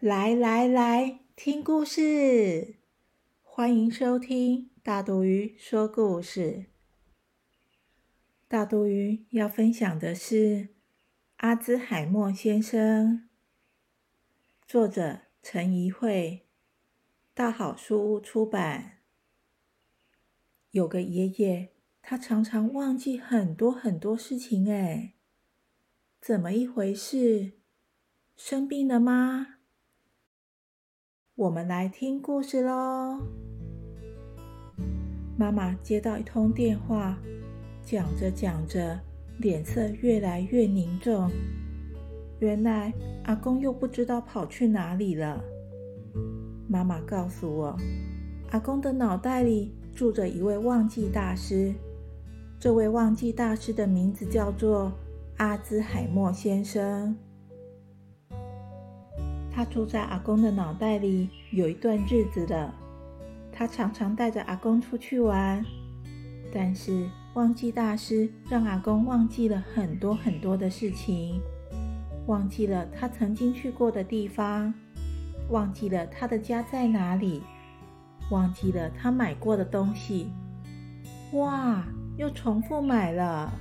来来来，听故事！欢迎收听大肚鱼说故事。大肚鱼要分享的是《阿兹海默先生》，作者陈怡慧，大好书屋出版。有个爷爷，他常常忘记很多很多事情，哎，怎么一回事？生病了吗？我们来听故事喽。妈妈接到一通电话，讲着讲着，脸色越来越凝重。原来阿公又不知道跑去哪里了。妈妈告诉我，阿公的脑袋里住着一位忘记大师。这位忘记大师的名字叫做阿兹海默先生。他住在阿公的脑袋里有一段日子了。他常常带着阿公出去玩，但是忘记大师让阿公忘记了很多很多的事情，忘记了他曾经去过的地方，忘记了他的家在哪里，忘记了他买过的东西。哇，又重复买了。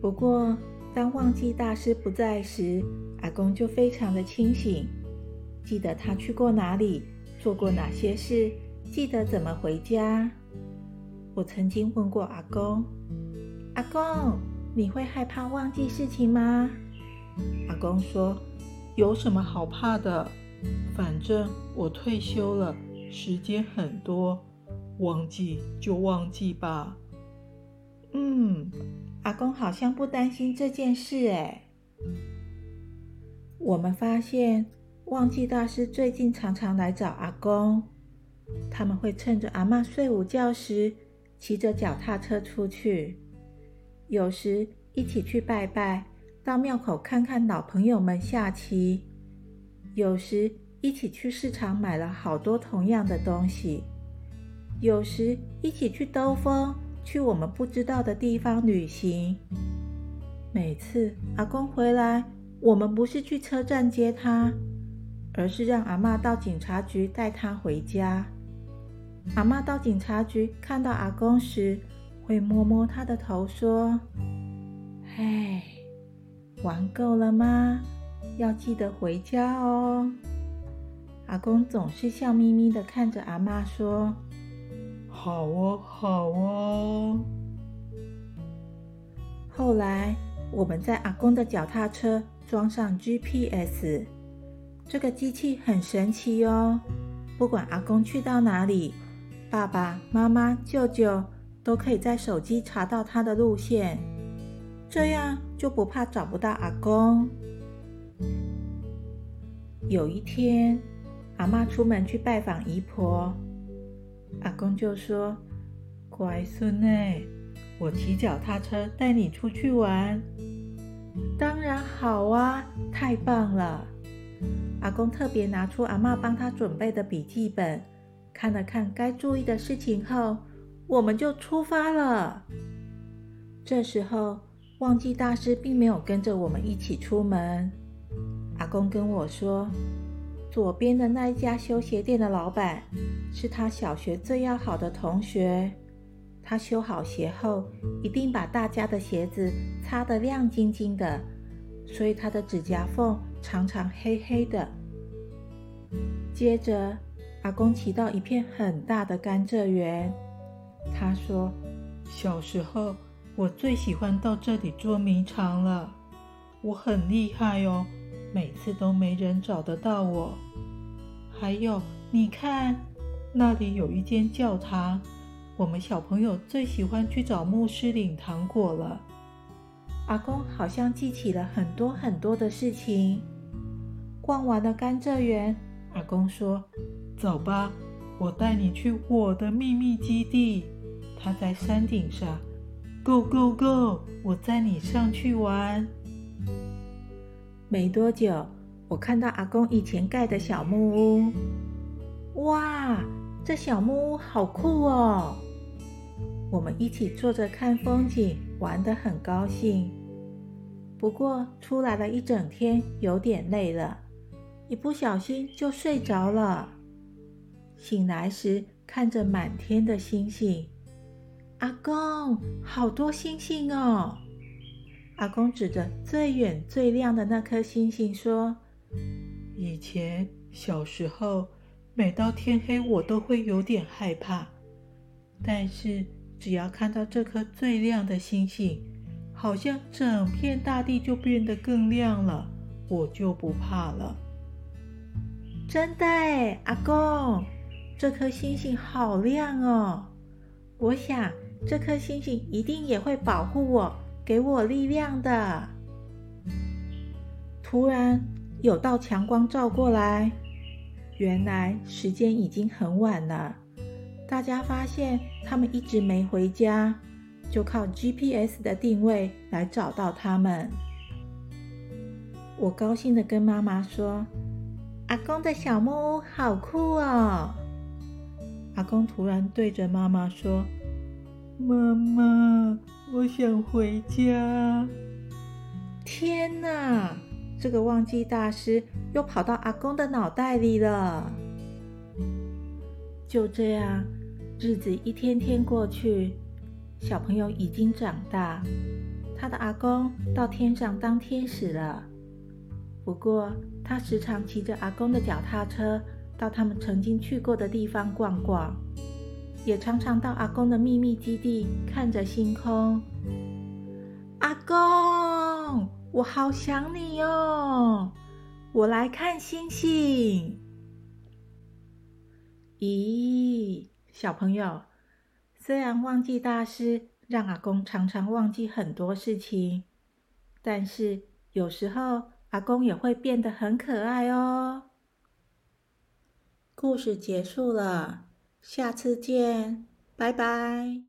不过，当忘记大师不在时，阿公就非常的清醒，记得他去过哪里，做过哪些事，记得怎么回家。我曾经问过阿公：“阿公，你会害怕忘记事情吗？”阿公说：“有什么好怕的？反正我退休了，时间很多，忘记就忘记吧。”嗯，阿公好像不担心这件事哎。我们发现，忘记大师最近常常来找阿公。他们会趁着阿妈睡午觉时，骑着脚踏车出去；有时一起去拜拜，到庙口看看老朋友们下棋；有时一起去市场买了好多同样的东西；有时一起去兜风，去我们不知道的地方旅行。每次阿公回来，我们不是去车站接他，而是让阿妈到警察局带他回家。阿妈到警察局看到阿公时，会摸摸他的头，说：“唉，玩够了吗？要记得回家哦。”阿公总是笑眯眯的看着阿妈说：“好哦，好哦。”后来，我们在阿公的脚踏车。装上 GPS，这个机器很神奇哦。不管阿公去到哪里，爸爸妈妈、舅舅都可以在手机查到他的路线，这样就不怕找不到阿公。有一天，阿妈出门去拜访姨婆，阿公就说：“乖孙哎，我骑脚踏车带你出去玩。”当然好啊，太棒了！阿公特别拿出阿妈帮他准备的笔记本，看了看该注意的事情后，我们就出发了。这时候，忘记大师并没有跟着我们一起出门。阿公跟我说，左边的那一家修鞋店的老板是他小学最要好的同学。他修好鞋后，一定把大家的鞋子擦得亮晶晶的，所以他的指甲缝常常黑黑的。接着，阿公骑到一片很大的甘蔗园。他说：“小时候，我最喜欢到这里捉迷藏了。我很厉害哦，每次都没人找得到我。还有，你看，那里有一间教堂。”我们小朋友最喜欢去找牧师领糖果了。阿公好像记起了很多很多的事情。逛完了甘蔗园，阿公说：“走吧，我带你去我的秘密基地，它在山顶上。Go go go！我载你上去玩。”没多久，我看到阿公以前盖的小木屋。哇，这小木屋好酷哦！我们一起坐着看风景，玩得很高兴。不过出来了一整天，有点累了，一不小心就睡着了。醒来时，看着满天的星星，阿公，好多星星哦！阿公指着最远最亮的那颗星星说：“以前小时候，每到天黑，我都会有点害怕，但是……”只要看到这颗最亮的星星，好像整片大地就变得更亮了，我就不怕了。真的，阿公，这颗星星好亮哦！我想这颗星星一定也会保护我，给我力量的。突然有道强光照过来，原来时间已经很晚了。大家发现他们一直没回家，就靠 GPS 的定位来找到他们。我高兴的跟妈妈说：“阿公的小木屋好酷哦！”阿公突然对着妈妈说：“妈妈，我想回家。”天哪！这个忘记大师又跑到阿公的脑袋里了。就这样。日子一天天过去，小朋友已经长大，他的阿公到天上当天使了。不过，他时常骑着阿公的脚踏车到他们曾经去过的地方逛逛，也常常到阿公的秘密基地看着星空。阿公，我好想你哦！我来看星星。咦？小朋友，虽然忘记大师让阿公常常忘记很多事情，但是有时候阿公也会变得很可爱哦。故事结束了，下次见，拜拜。